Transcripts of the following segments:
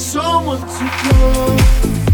someone to call.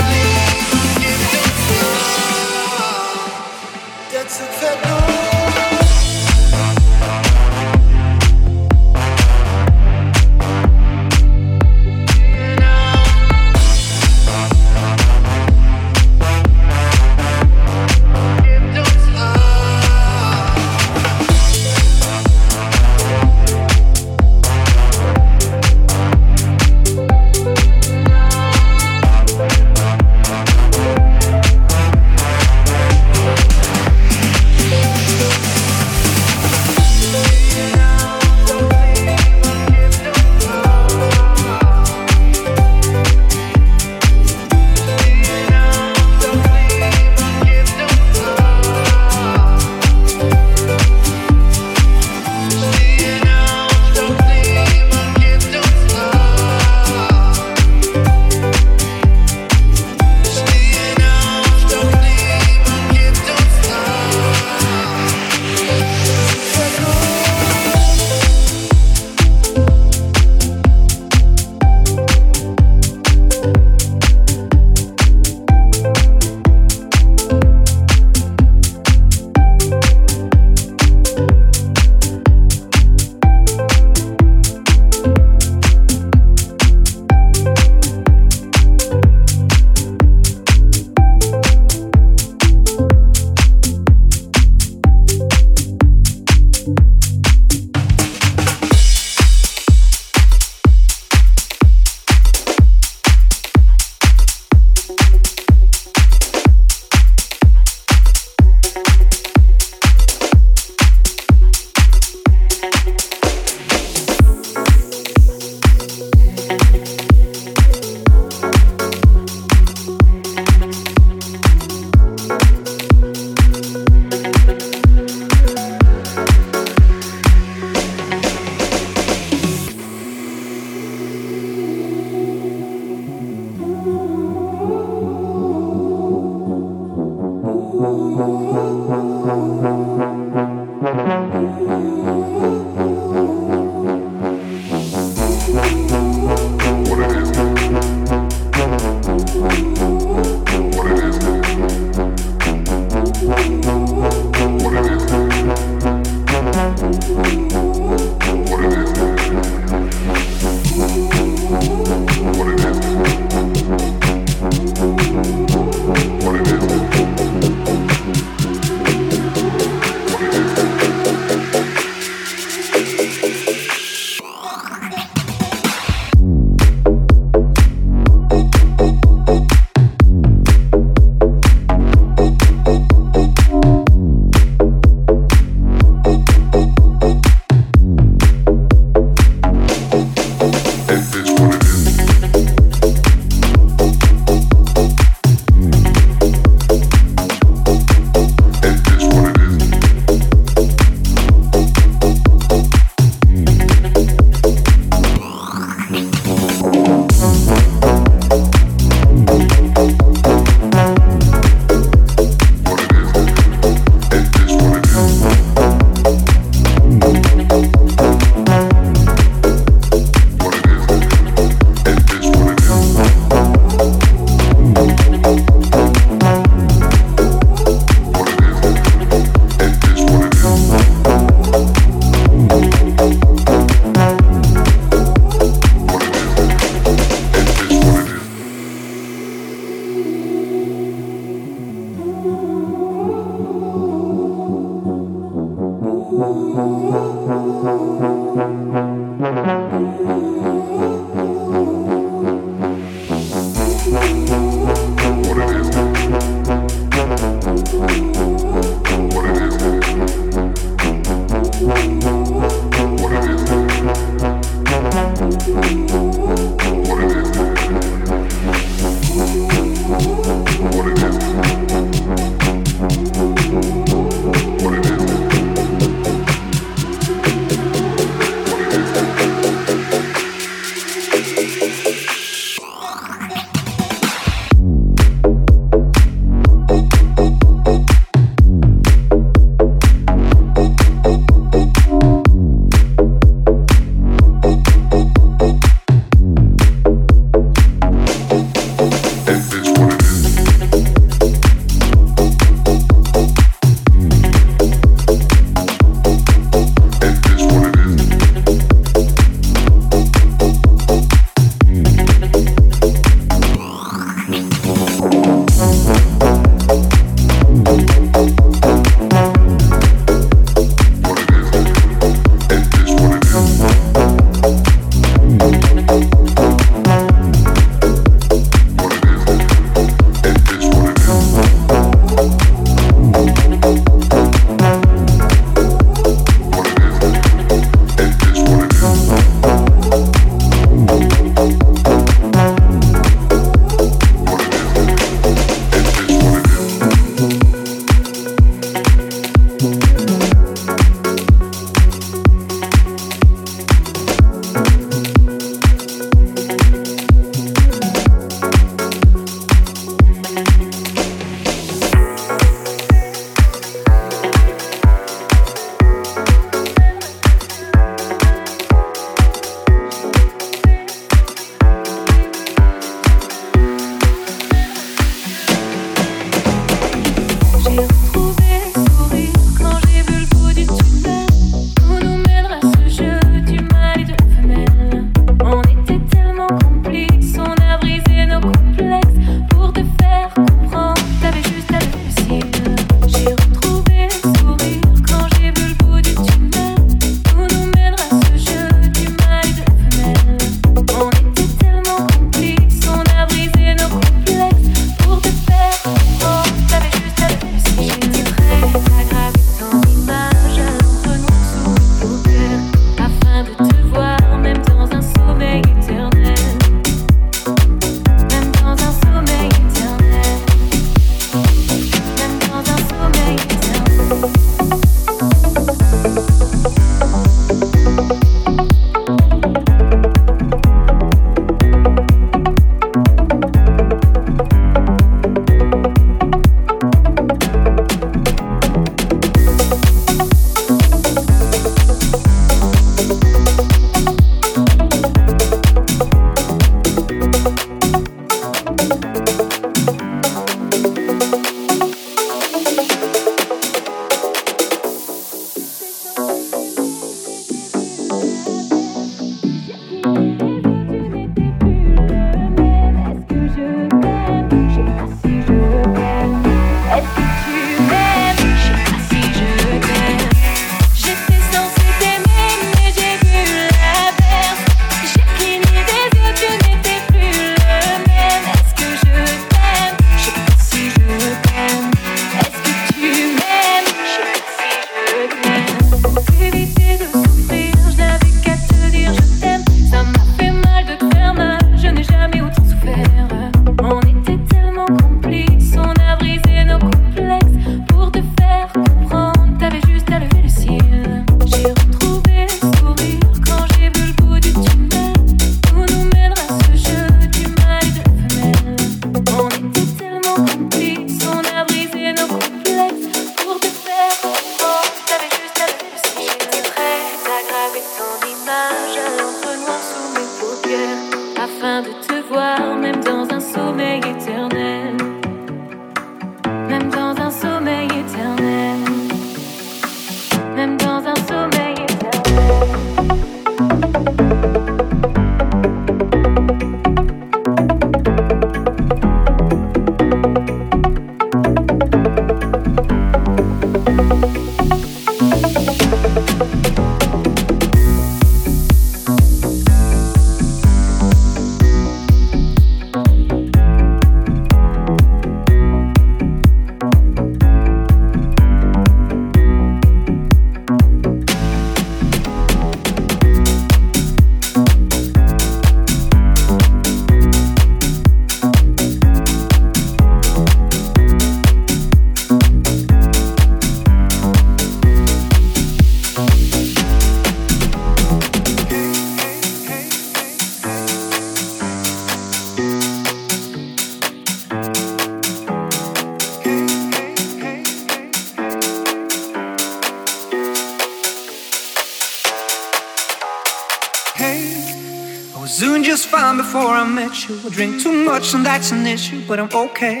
Doing just fine before I met you. I drink too much and that's an issue, but I'm okay.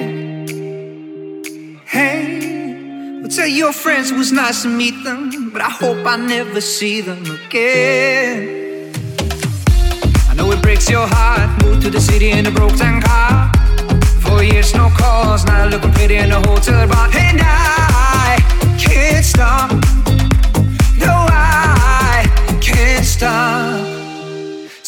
Hey, well, tell your friends it was nice to meet them, but I hope I never see them again. I know it breaks your heart. Moved to the city in a broken car. Four years, no calls. Now looking pretty in a hotel bar. And I can't stop. No, I can't stop.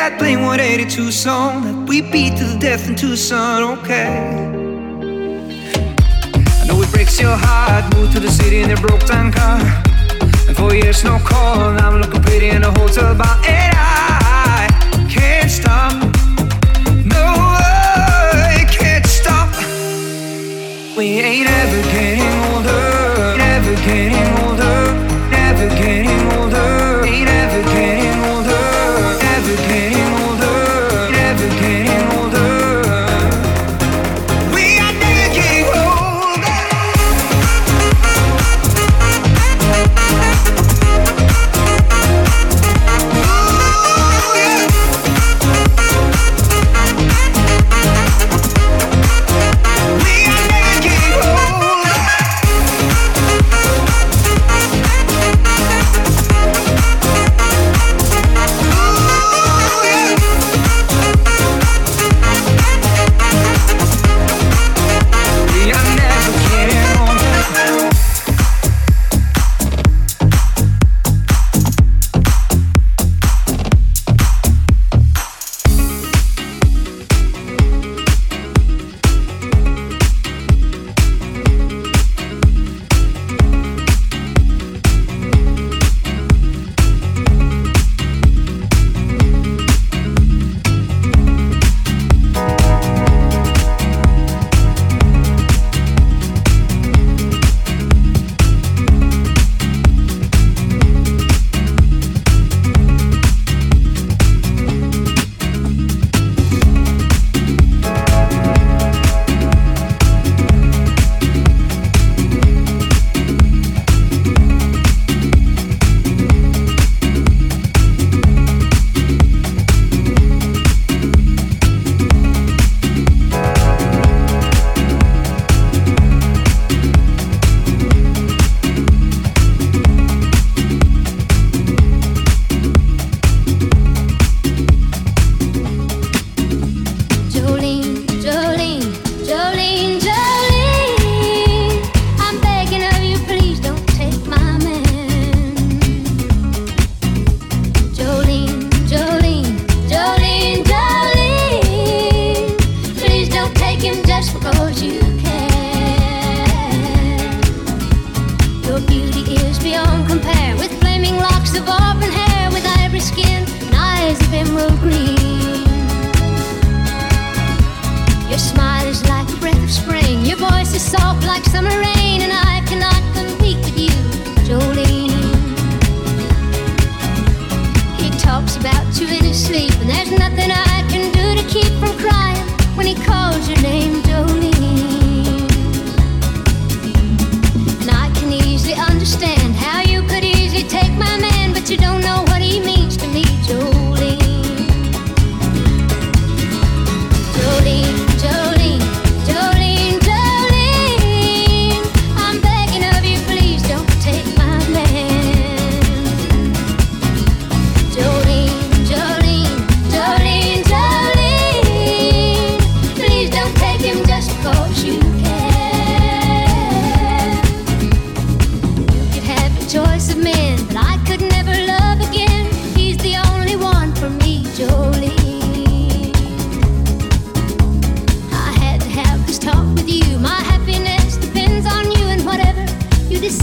that Blink 182 song that we beat to the death in Tucson, okay? I know it breaks your heart. Moved to the city in a broke down car. And for years, no call. I'm looking pretty in a hotel bar. And I can't stop.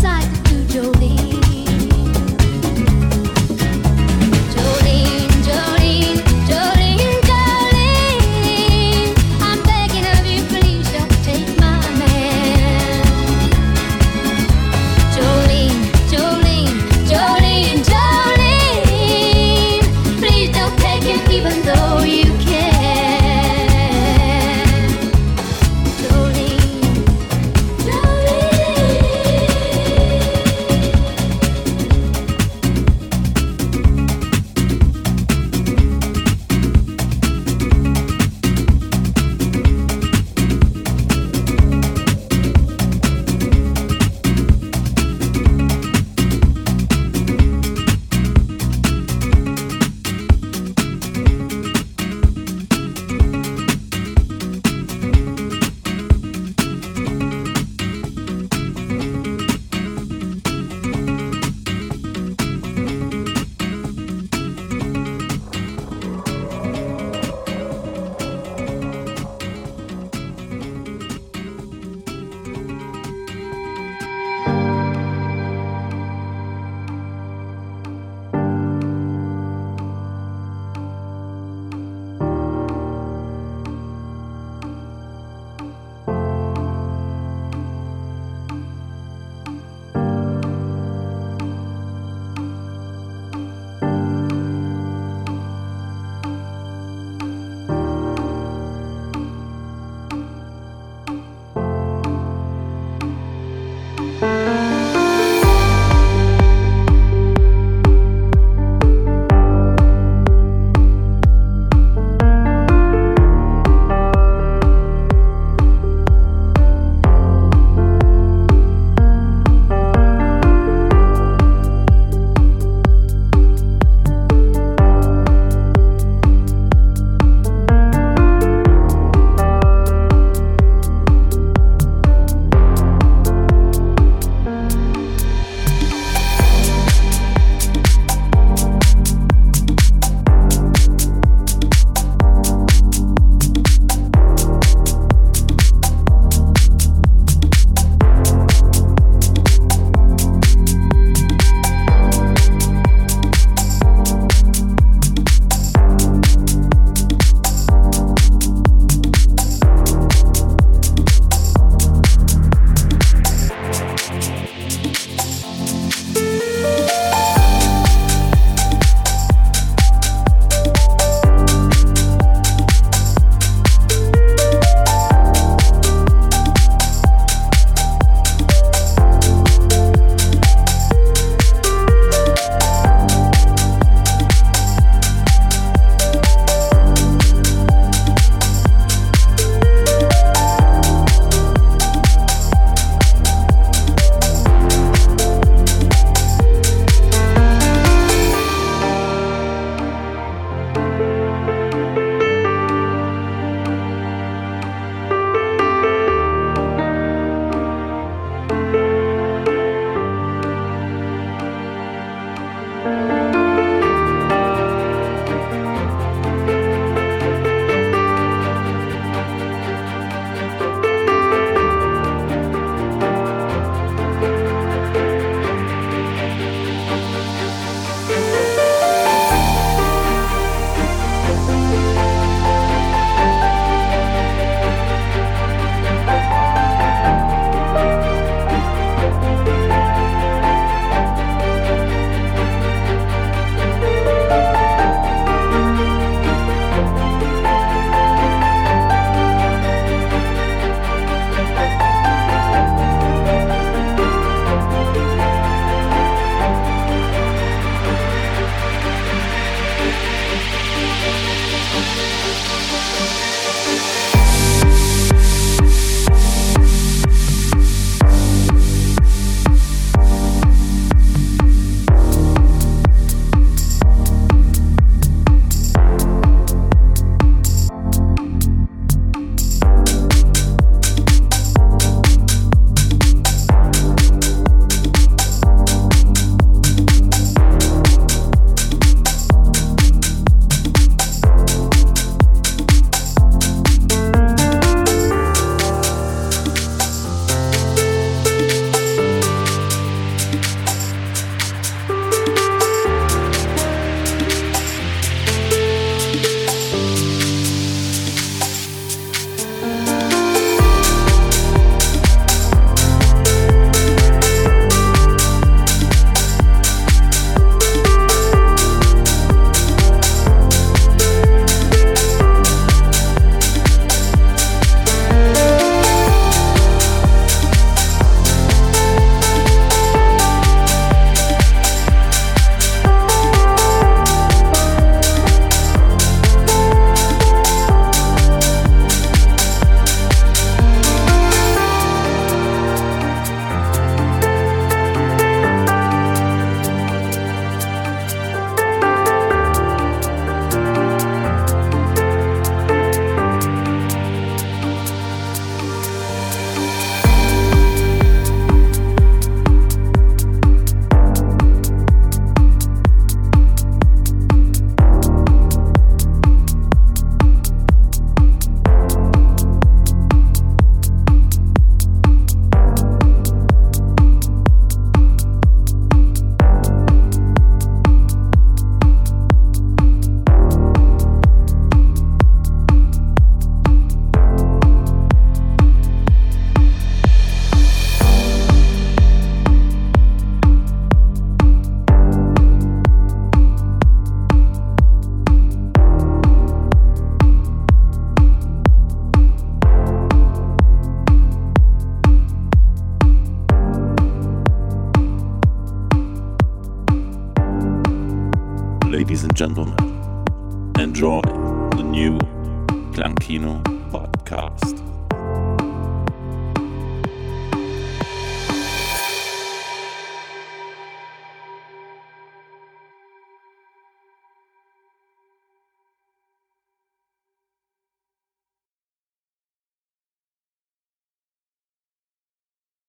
side to Jolene.